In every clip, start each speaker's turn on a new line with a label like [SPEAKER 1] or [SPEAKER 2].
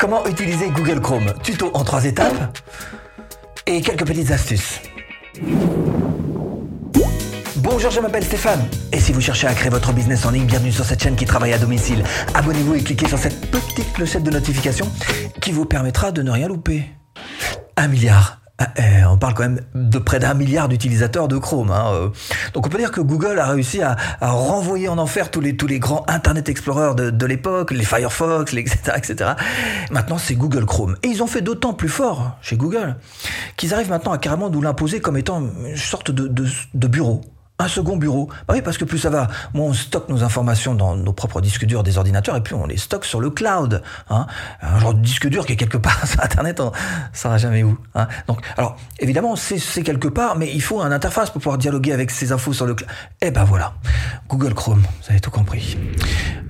[SPEAKER 1] Comment utiliser Google Chrome? Tuto en trois étapes et quelques petites astuces. Bonjour, je m'appelle Stéphane. Et si vous cherchez à créer votre business en ligne, bienvenue sur cette chaîne qui travaille à domicile. Abonnez-vous et cliquez sur cette petite clochette de notification qui vous permettra de ne rien louper. Un milliard ah, eh, on parle quand même de près d'un milliard d'utilisateurs de Chrome. Hein, euh. Donc on peut dire que Google a réussi à, renvoyer en enfer tous les, grands Internet Explorer de, l'époque, les Firefox, etc. etc. Maintenant c'est Google Chrome. Et ils ont fait d'autant plus fort chez Google qu'ils arrivent maintenant à carrément nous l'imposer comme étant une sorte de bureau un second bureau. Bah oui, parce que plus ça va, moins on stocke nos informations dans nos propres disques durs des ordinateurs et plus on les stocke sur le cloud. Hein. Un genre de disque dur qui est quelque part sur Internet, on, ça va jamais où. Hein. Donc, alors, évidemment, c'est quelque part, mais il faut un interface pour pouvoir dialoguer avec ces infos sur le cloud. Eh ben voilà, Google Chrome, vous avez tout compris.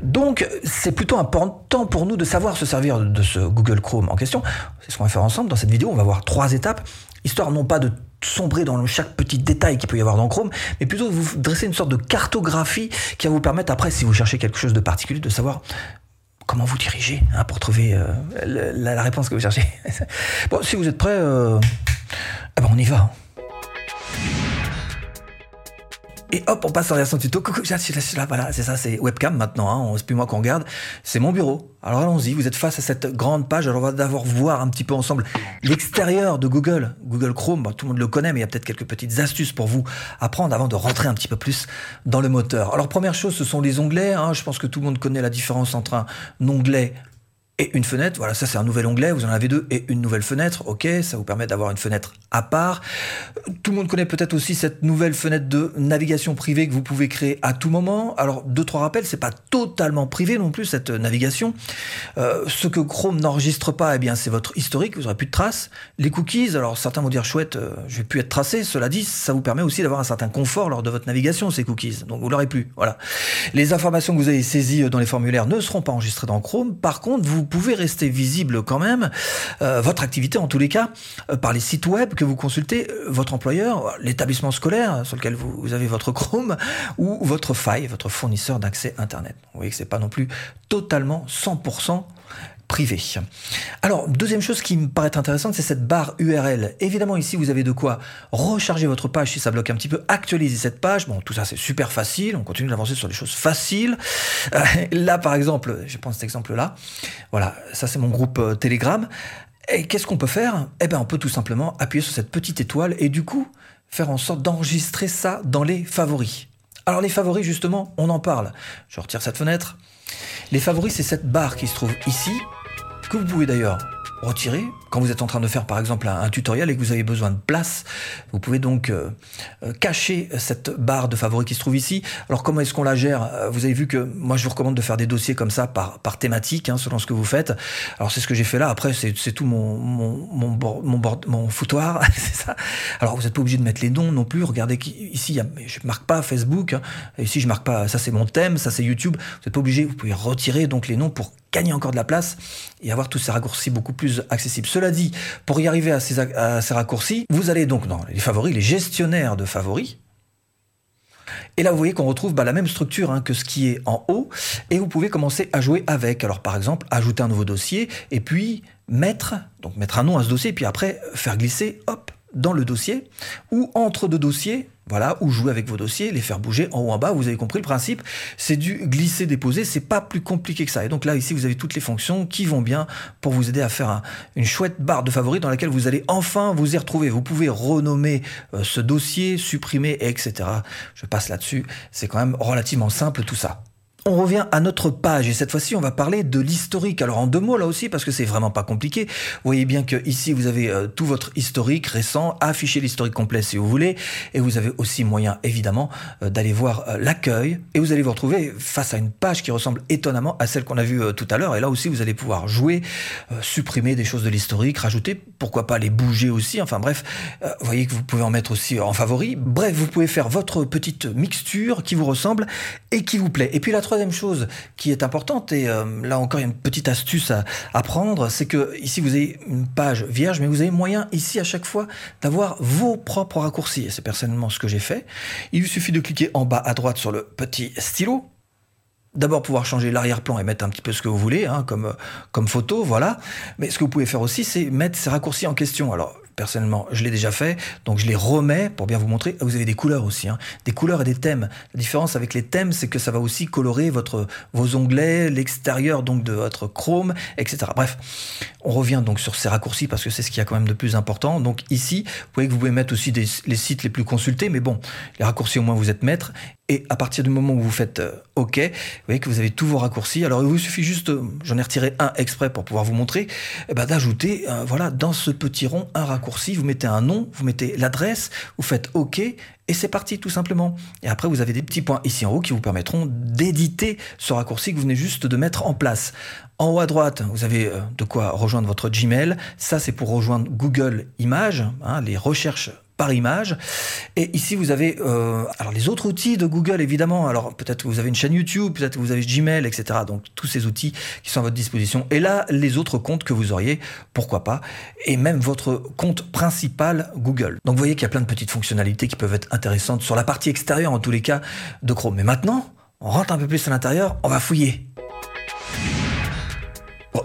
[SPEAKER 1] Donc, c'est plutôt important pour nous de savoir se servir de ce Google Chrome en question. C'est ce qu'on va faire ensemble dans cette vidéo. On va voir trois étapes, histoire non pas de sombrer dans chaque petit détail qu'il peut y avoir dans Chrome, mais plutôt vous dresser une sorte de cartographie qui va vous permettre après, si vous cherchez quelque chose de particulier, de savoir comment vous diriger hein, pour trouver euh, la, réponse que vous cherchez. bon, si vous êtes prêts, euh, eh ben on y va. Et hop, on passe en version tuto. Coucou, là, là, voilà, c'est ça, c'est webcam maintenant, hein, c'est plus moi qu'on regarde. C'est mon bureau. Alors allons-y, vous êtes face à cette grande page. Alors on va d'abord voir un petit peu ensemble l'extérieur de Google. Google Chrome, tout le monde le connaît, mais il y a peut-être quelques petites astuces pour vous apprendre avant de rentrer un petit peu plus dans le moteur. Alors première chose, ce sont les onglets. Hein. Je pense que tout le monde connaît la différence entre un onglet et une fenêtre. Voilà, ça c'est un nouvel onglet, vous en avez deux et une nouvelle fenêtre. Ok, ça vous permet d'avoir une fenêtre à part. Tout le monde connaît peut-être aussi cette nouvelle fenêtre de navigation privée que vous pouvez créer à tout moment. Alors deux trois rappels, c'est pas totalement privé non plus cette navigation. Euh, ce que Chrome n'enregistre pas, eh bien c'est votre historique, vous aurez plus de traces. Les cookies, alors certains vont dire chouette, euh, je vais plus être tracé. Cela dit, ça vous permet aussi d'avoir un certain confort lors de votre navigation ces cookies. Donc vous l'aurez plus. Voilà. Les informations que vous avez saisies dans les formulaires ne seront pas enregistrées dans Chrome. Par contre, vous pouvez rester visible quand même, euh, votre activité en tous les cas, euh, par les sites web que vous consultez, euh, votre employeur, l'établissement scolaire sur lequel vous, vous, avez votre Chrome, ou votre faille, votre fournisseur d'accès Internet. Vous voyez que c'est pas non plus totalement 100% privé. Alors, deuxième chose qui me paraît intéressante, c'est cette barre URL. Évidemment, ici, vous avez de quoi recharger votre page si ça bloque un petit peu, actualiser cette page. Bon, tout ça, c'est super facile. On continue d'avancer sur des choses faciles. Euh, là, par exemple, je prends cet exemple-là. Voilà, ça, c'est mon groupe euh, Telegram. Et qu'est-ce qu'on peut faire? Eh bien, on peut tout simplement appuyer sur cette petite étoile et du coup, faire en sorte d'enregistrer ça dans les favoris. Alors les favoris, justement, on en parle. Je retire cette fenêtre. Les favoris, c'est cette barre qui se trouve ici, que vous pouvez d'ailleurs retirer. Quand vous êtes en train de faire par exemple un, tutoriel et que vous avez besoin de place, vous pouvez donc euh, euh, cacher cette barre de favoris qui se trouve ici. Alors comment est-ce qu'on la gère? Euh, Vous avez vu que moi je vous recommande de faire des dossiers comme ça par, par thématique, hein, selon ce que vous faites. Alors c'est ce que j'ai fait là. Après c'est tout mon, mon, mon, foutoir, ça. Alors vous n'êtes pas obligé de mettre les noms non plus. Regardez ici, y a, je marque pas Facebook. Hein. Ici je marque pas, ça c'est mon thème, ça c'est YouTube. Vous n'êtes pas obligé, vous pouvez retirer donc les noms pour gagner encore de la place et avoir tous ces raccourcis beaucoup plus accessibles. Cela dit, pour y arriver à ces, raccourcis, vous allez donc dans les favoris, les gestionnaires de favoris, et là, vous voyez qu'on retrouve bah, la même structure hein, que ce qui est en haut, et vous pouvez commencer à jouer avec. Alors, par exemple, ajouter un nouveau dossier, et puis mettre, donc mettre un nom à ce dossier, puis après faire glisser, hop, dans le dossier, ou entre deux dossiers, voilà, ou jouer avec vos dossiers, les faire bouger en haut en bas. Vous avez compris le principe. C'est du glisser déposer. C'est pas plus compliqué que ça. Et donc là ici vous avez toutes les fonctions qui vont bien pour vous aider à faire une chouette barre de favoris dans laquelle vous allez enfin vous y retrouver. Vous pouvez renommer euh, ce dossier, supprimer, etc. Je passe là-dessus. C'est quand même relativement simple tout ça. On revient à notre page et cette fois-ci on va parler de l'historique. Alors en deux mots là aussi parce que c'est vraiment pas compliqué. Vous voyez bien que ici vous avez euh, tout votre historique récent, afficher l'historique complet si vous voulez et vous avez aussi moyen évidemment euh, d'aller voir euh, l'accueil et vous allez vous retrouver face à une page qui ressemble étonnamment à celle qu'on a vue tout à l'heure et là aussi vous allez pouvoir jouer, supprimer des choses de l'historique, rajouter, pourquoi pas les bouger aussi. Enfin bref, vous voyez que vous pouvez en mettre aussi en favori. Bref, vous pouvez faire votre petite mixture qui vous ressemble et qui vous plaît. Et puis la troisième chose qui est importante, et euh, là encore il y a une petite astuce à, prendre, c'est que ici vous avez une page vierge, mais vous avez moyen ici à chaque fois d'avoir vos propres raccourcis. C'est personnellement ce que j'ai fait. Il suffit de cliquer en bas à droite sur le petit stylo. d'abord pouvoir changer l'arrière-plan et mettre un petit peu ce que vous voulez, hein, comme, comme photo, voilà. Mais ce que vous pouvez faire aussi, c'est mettre ces raccourcis en question. Alors, personnellement, je l'ai déjà fait, donc je les remets pour bien vous montrer. Vous avez des couleurs aussi, hein. des couleurs et des thèmes. La différence avec les thèmes, c'est que ça va aussi colorer votre, vos onglets, l'extérieur donc de votre Chrome, etc. Bref, on revient donc sur ces raccourcis parce que c'est ce qu'il y a quand même de plus important. Donc ici, vous voyez que vous pouvez mettre aussi les sites les plus consultés, mais bon, les raccourcis au moins vous êtes maître. Et à partir du moment où vous faites euh, OK, vous voyez que vous avez tous vos raccourcis. Alors il vous suffit juste, euh, j'en ai retiré un exprès pour pouvoir vous montrer, eh ben, d'ajouter euh, voilà dans ce petit rond un raccourci. Vous mettez un nom, vous mettez l'adresse, vous faites OK et c'est parti tout simplement. Et après vous avez des petits points ici en haut qui vous permettront d'éditer ce raccourci que vous venez juste de mettre en place. En haut à droite, vous avez de quoi rejoindre votre Gmail. Ça c'est pour rejoindre Google Images, hein, les recherches par image. Et ici, vous avez euh, alors les autres outils de Google, évidemment. Alors peut-être que vous avez une chaîne YouTube, peut-être que vous avez Gmail, etc. Donc tous ces outils qui sont à votre disposition. Et là, les autres comptes que vous auriez, pourquoi pas. Et même votre compte principal Google. Donc vous voyez qu'il y a plein de petites fonctionnalités qui peuvent être intéressantes sur la partie extérieure, en tous les cas, de Chrome. Mais maintenant, on rentre un peu plus à l'intérieur, on va fouiller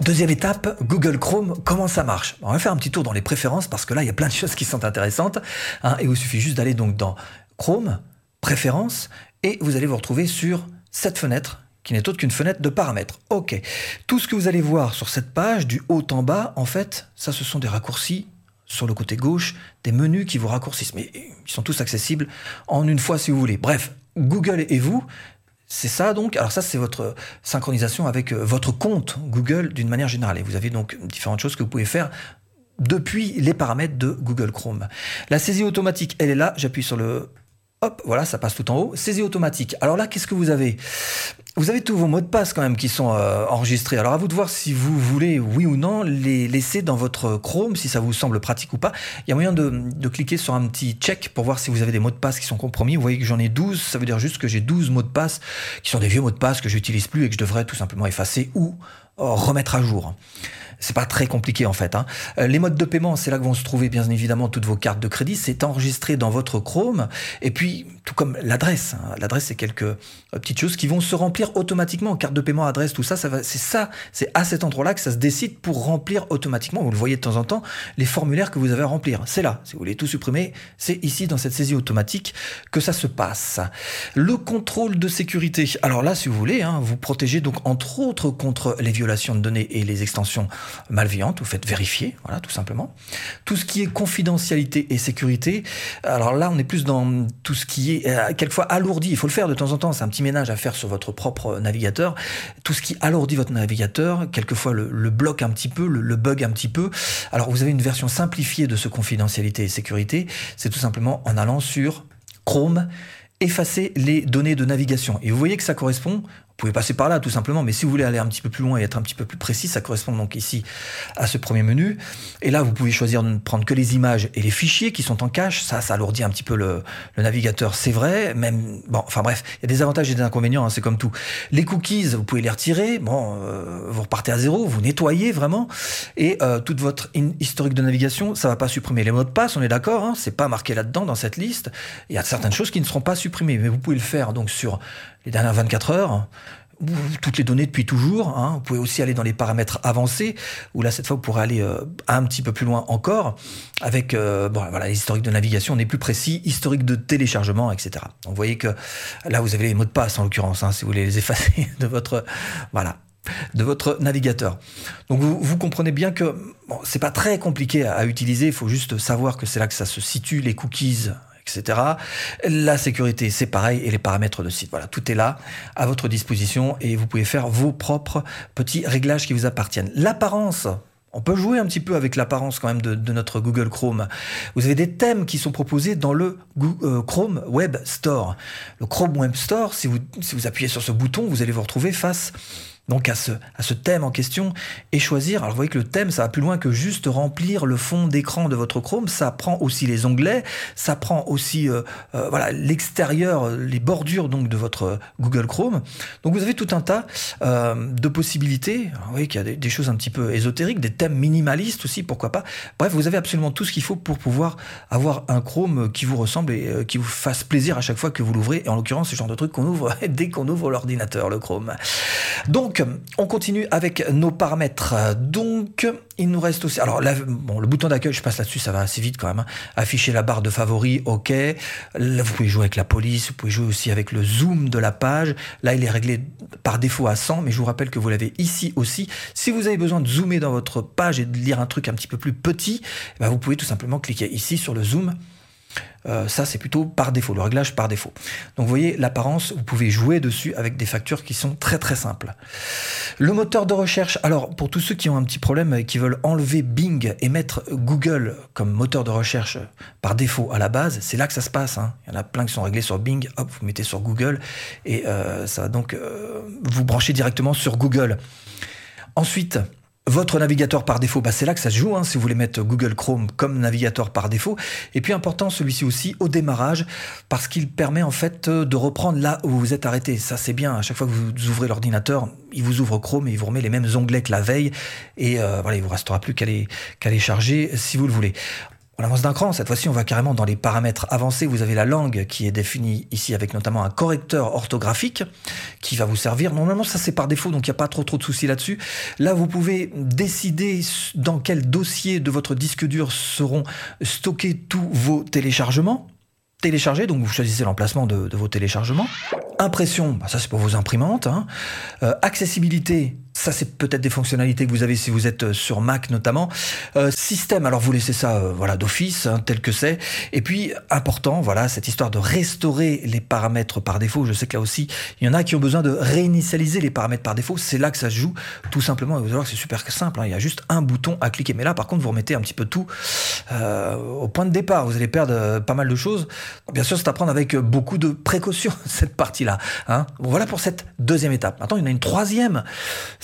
[SPEAKER 1] deuxième étape, Google Chrome, comment ça marche? On va faire un petit tour dans les préférences parce que là, il y a plein de choses qui sont intéressantes. Hein, et il vous suffit juste d'aller donc dans Chrome, préférences, et vous allez vous retrouver sur cette fenêtre qui n'est autre qu'une fenêtre de paramètres. Ok. Tout ce que vous allez voir sur cette page, du haut en bas, en fait, ça, ce sont des raccourcis sur le côté gauche, des menus qui vous raccourcissent. Mais ils sont tous accessibles en une fois si vous voulez. Bref, Google et vous, c'est ça donc. Alors ça, c'est votre synchronisation avec euh, votre compte Google d'une manière générale. Et vous avez donc différentes choses que vous pouvez faire depuis les paramètres de Google Chrome. La saisie automatique, elle est là. J'appuie sur le Hop, voilà, ça passe tout en haut. Saisie automatique. Alors là, qu'est-ce que vous avez? Vous avez tous vos mots de passe quand même qui sont euh, enregistrés. Alors à vous de voir si vous voulez, oui ou non, les laisser dans votre Chrome, si ça vous semble pratique ou pas. Il y a moyen de, cliquer sur un petit check pour voir si vous avez des mots de passe qui sont compromis. Vous voyez que j'en ai 12, ça veut dire juste que j'ai 12 mots de passe qui sont des vieux mots de passe que j'utilise plus et que je devrais tout simplement effacer ou euh, remettre à jour. C'est pas très compliqué en fait. Hein. Euh, les modes de paiement, c'est là que vont se trouver bien évidemment toutes vos cartes de crédit. C'est enregistré dans votre Chrome. Et puis, tout comme l'adresse. Hein. L'adresse, c'est quelques euh, petites choses qui vont se remplir automatiquement. Carte de paiement, adresse, tout ça, ça c'est ça, c'est à cet endroit-là que ça se décide pour remplir automatiquement. Vous le voyez de temps en temps, les formulaires que vous avez à remplir. C'est là. Si vous voulez tout supprimer, c'est ici dans cette saisie automatique que ça se passe. Le contrôle de sécurité. Alors là, si vous voulez, hein, vous protégez donc entre autres contre les violations de données et les extensions malveillante, vous faites vérifier, voilà, tout simplement. Tout ce qui est confidentialité et sécurité, alors là, on est plus dans tout ce qui est euh, quelquefois alourdi. Il faut le faire de temps en temps, c'est un petit ménage à faire sur votre propre navigateur. Tout ce qui alourdit votre navigateur, quelquefois le, bloque un petit peu, le, bug un petit peu. Alors vous avez une version simplifiée de ce confidentialité et sécurité, c'est tout simplement en allant sur Chrome effacer les données de navigation. Et vous voyez que ça correspond vous pouvez passer par là tout simplement, mais si vous voulez aller un petit peu plus loin et être un petit peu plus précis, ça correspond donc ici à ce premier menu. Et là, vous pouvez choisir de ne prendre que les images et les fichiers qui sont en cache. Ça, ça alourdit un petit peu le, navigateur, c'est vrai. Même bon, enfin bref, il y a des avantages et des inconvénients, hein, c'est comme tout. Les cookies, vous pouvez les retirer. Bon, euh, vous repartez à zéro, vous nettoyez vraiment, et euh, toute votre historique de navigation, ça va pas supprimer les mots de passe. On est d'accord, hein, c'est pas marqué là-dedans dans cette liste. Il y a certaines choses qui ne seront pas supprimées, mais vous pouvez le faire donc sur les dernières 24 heures, toutes les données depuis toujours. Hein. Vous pouvez aussi aller dans les paramètres avancés, où là, cette fois, vous pourrez aller euh, un petit peu plus loin encore, avec euh, voilà, l'historique de navigation, on est plus précis, historique de téléchargement, etc. Donc, vous voyez que là, vous avez les mots de passe, en l'occurrence, hein, si vous voulez les effacer de votre... Voilà de votre navigateur. Donc vous, comprenez bien que bon, c'est pas très compliqué à utiliser, il faut juste savoir que c'est là que ça se situe, les cookies, etc. La sécurité, c'est pareil, et les paramètres de site. Voilà, tout est là à votre disposition et vous pouvez faire vos propres petits réglages qui vous appartiennent. L'apparence. On peut jouer un petit peu avec l'apparence quand même de, notre Google Chrome. Vous avez des thèmes qui sont proposés dans le euh, Chrome Web Store. Le Chrome Web Store, si vous, si vous appuyez sur ce bouton, vous allez vous retrouver face donc à ce, à ce thème en question et choisir. Alors vous voyez que le thème, ça va plus loin que juste remplir le fond d'écran de votre Chrome. Ça prend aussi les onglets, ça prend aussi euh, euh, voilà l'extérieur, les bordures donc de votre Google Chrome. Donc vous avez tout un tas euh, de possibilités. vous voyez qu'il y a des, des, choses un petit peu ésotériques, des thèmes minimalistes aussi, pourquoi pas. Bref, vous avez absolument tout ce qu'il faut pour pouvoir avoir un Chrome qui vous ressemble et qui vous fasse plaisir à chaque fois que vous l'ouvrez. Et en l'occurrence, le genre de truc qu'on ouvre dès qu'on ouvre l'ordinateur, le Chrome. Donc on continue avec nos paramètres. Donc, il nous reste aussi. Alors, bon, le bouton d'accueil, je passe là-dessus, ça va assez vite quand même. Hein. Afficher la barre de favoris, OK. Vous pouvez jouer avec la police, vous pouvez jouer aussi avec le zoom de la page. Là, il est réglé par défaut à 100, mais je vous rappelle que vous l'avez ici aussi. Si vous avez besoin de zoomer dans votre page et de lire un truc un petit peu plus petit, eh ben, vous pouvez tout simplement cliquer ici sur le zoom. Euh, ça, c'est plutôt par défaut, le réglage par défaut. Donc vous voyez, l'apparence, vous pouvez jouer dessus avec des factures qui sont très très simples. Le moteur de recherche, alors pour tous ceux qui ont un petit problème et qui veulent enlever Bing et mettre Google comme moteur de recherche par défaut à la base, c'est là que ça se passe. Hein. Il y en a plein qui sont réglés sur Bing, hop, vous mettez sur Google et euh, ça va donc euh, vous brancher directement sur Google. Ensuite, votre navigateur par défaut, bah c'est là que ça se joue, hein, si vous voulez mettre Google Chrome comme navigateur par défaut. Et puis important, celui-ci aussi au démarrage, parce qu'il permet en fait de reprendre là où vous êtes arrêté. Ça c'est bien, à chaque fois que vous ouvrez l'ordinateur, il vous ouvre Chrome et il vous remet les mêmes onglets que la veille. Et euh, voilà, il vous restera plus qu'à les, les charger si vous le voulez. On avance d'un cran, cette fois-ci on va carrément dans les paramètres avancés. Vous avez la langue qui est définie ici avec notamment un correcteur orthographique qui va vous servir. Normalement ça c'est par défaut donc il n'y a pas trop trop de soucis là-dessus. Là vous pouvez décider dans quel dossier de votre disque dur seront stockés tous vos téléchargements télécharger, donc vous choisissez l'emplacement de, vos téléchargements. Impression, bah, ça c'est pour vos imprimantes. Hein. Euh, accessibilité, ça, c'est peut-être des fonctionnalités que vous avez si vous êtes euh, sur Mac notamment. Euh, système, alors vous laissez ça euh, voilà d'office, hein, tel que c'est. Et puis, important, voilà, cette histoire de restaurer les paramètres par défaut. Je sais que là aussi, il y en a qui ont besoin de réinitialiser les paramètres par défaut. C'est là que ça se joue, tout simplement. Et vous allez voir que c'est super simple. Hein. Il y a juste un bouton à cliquer. Mais là, par contre, vous remettez un petit peu tout au point de départ. Vous allez perdre pas mal de choses. Bien sûr, c'est à prendre avec beaucoup de précautions, cette partie-là. Hein. Bon, voilà pour cette deuxième étape. Maintenant, il y en a une troisième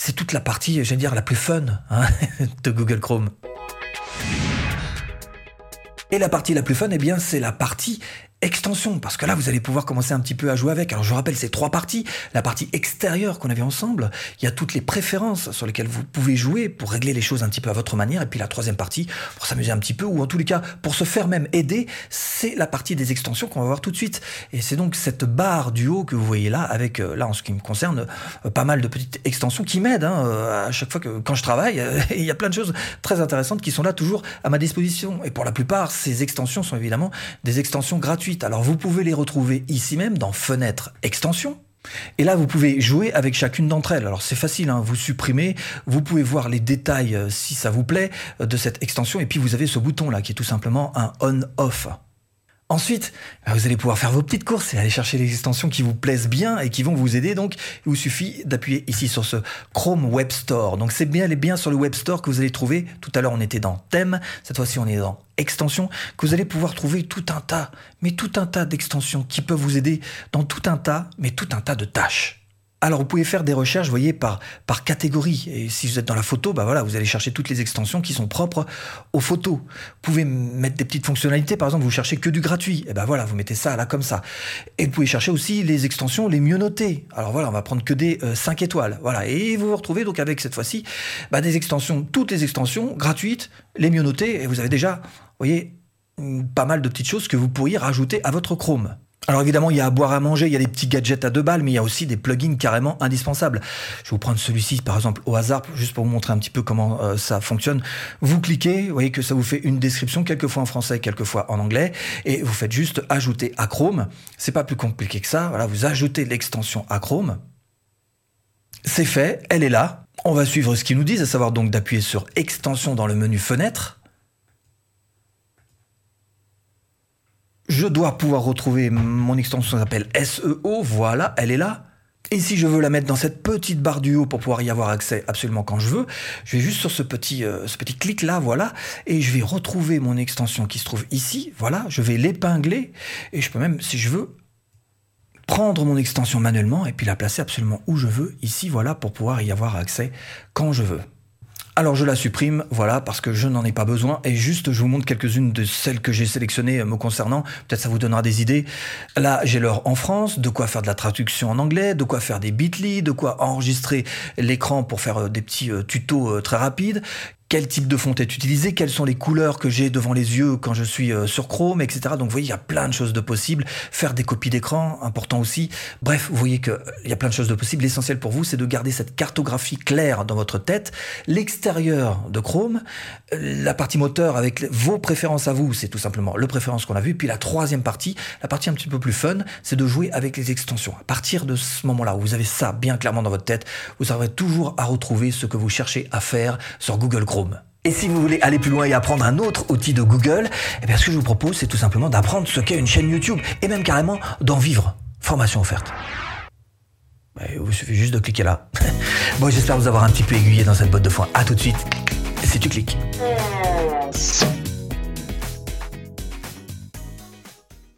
[SPEAKER 1] c'est toute la partie, j'allais dire, la plus fun hein, de Google Chrome. Et la partie la plus fun, eh bien, c'est la partie extension, parce que là, vous allez pouvoir commencer un petit peu à jouer avec. Alors, je rappelle ces trois parties. La partie extérieure qu'on avait ensemble, il y a toutes les préférences sur lesquelles vous pouvez jouer pour régler les choses un petit peu à votre manière. Et puis la troisième partie, pour s'amuser un petit peu, ou en tous les cas, pour se faire même aider, c'est la partie des extensions qu'on va voir tout de suite. Et c'est donc cette barre du haut que vous voyez là, avec, euh, là, en ce qui me concerne, euh, pas mal de petites extensions qui m'aident hein, euh, à chaque fois que, quand je travaille. il y a plein de choses très intéressantes qui sont là toujours à ma disposition. Et pour la plupart, ces extensions sont évidemment des extensions gratuites. Alors vous pouvez les retrouver ici même dans Fenêtre Extension. Et là, vous pouvez jouer avec chacune d'entre elles. Alors c'est facile, hein, vous supprimez, vous pouvez voir les détails euh, si ça vous plaît euh, de cette extension, et puis vous avez ce bouton là qui est tout simplement un on-off. Ensuite, bah, vous allez pouvoir faire vos petites courses et aller chercher les extensions qui vous plaisent bien et qui vont vous aider. Donc, il vous suffit d'appuyer ici sur ce Chrome Web Store. Donc, c'est bien, bien sur le Web Store que vous allez trouver. Tout à l'heure, on était dans thème. Cette fois-ci, on est dans extensions que vous allez pouvoir trouver tout un tas, mais tout un tas d'extensions qui peuvent vous aider dans tout un tas, mais tout un tas de tâches. Alors vous pouvez faire des recherches, voyez, par, par catégorie. Et si vous êtes dans la photo, bah voilà, vous allez chercher toutes les extensions qui sont propres aux photos. Vous pouvez mettre des petites fonctionnalités, par exemple, vous cherchez que du gratuit. Et ben voilà, vous mettez ça là comme ça. Et vous pouvez chercher aussi les extensions les mieux notées. Alors voilà, on va prendre que des 5 euh, étoiles. Voilà, et vous vous retrouvez donc avec cette fois-ci bah, des extensions, toutes les extensions gratuites, les mieux notées. Et vous avez déjà, vous voyez, pas mal de petites choses que vous pourriez rajouter à votre Chrome. Alors évidemment, il y a à boire à manger, il y a des petits gadgets à deux balles, mais il y a aussi des plugins carrément indispensables. Je vais vous prendre celui-ci par exemple au hasard, juste pour vous montrer un petit peu comment euh, ça fonctionne. Vous cliquez, vous voyez que ça vous fait une description, quelquefois en français, quelquefois en anglais, et vous faites juste ajouter à Chrome. C'est pas plus compliqué que ça. Voilà, vous ajoutez l'extension à Chrome. C'est fait, elle est là. On va suivre ce qu'ils nous disent, à savoir donc d'appuyer sur extension dans le menu fenêtre. Je dois pouvoir retrouver mon extension s'appelle SEO, voilà, elle est là. Et si je veux la mettre dans cette petite barre du haut pour pouvoir y avoir accès absolument quand je veux, je vais juste sur ce petit, euh, ce petit clic là, voilà, et je vais retrouver mon extension qui se trouve ici, voilà, je vais l'épingler, et je peux même, si je veux, prendre mon extension manuellement et puis la placer absolument où je veux, ici, voilà, pour pouvoir y avoir accès quand je veux. Alors je la supprime, voilà, parce que je n'en ai pas besoin. Et juste, je vous montre quelques-unes de celles que j'ai sélectionnées euh, me concernant. Peut-être ça vous donnera des idées. Là, j'ai l'heure en France, de quoi faire de la traduction en anglais, de quoi faire des bitly, de quoi enregistrer l'écran pour faire euh, des petits euh, tutos très rapides quel type de fonte est utilisé, quelles sont les couleurs que j'ai devant les yeux quand je suis euh, sur Chrome, etc. Donc vous voyez, il y a plein de choses de possibles. Faire des copies d'écran, important aussi. Bref, vous voyez qu'il y a plein de choses de possibles. L'essentiel pour vous, c'est de garder cette cartographie claire dans votre tête. L'extérieur de Chrome, euh, la partie moteur avec vos préférences à vous, c'est tout simplement le préférence qu'on a vu. Puis la troisième partie, la partie un petit peu plus fun, c'est de jouer avec les extensions. À partir de ce moment-là où vous avez ça bien clairement dans votre tête, vous aurez toujours à retrouver ce que vous cherchez à faire sur Google Chrome. Et si vous voulez aller plus loin et apprendre un autre outil de Google, eh bien ce que je vous propose, c'est tout simplement d'apprendre ce qu'est une chaîne YouTube et même carrément d'en vivre. Formation offerte. Bah, il vous suffit juste de cliquer là. bon, j'espère vous avoir un petit peu aiguillé dans cette botte de foin. À tout de suite. Si tu cliques.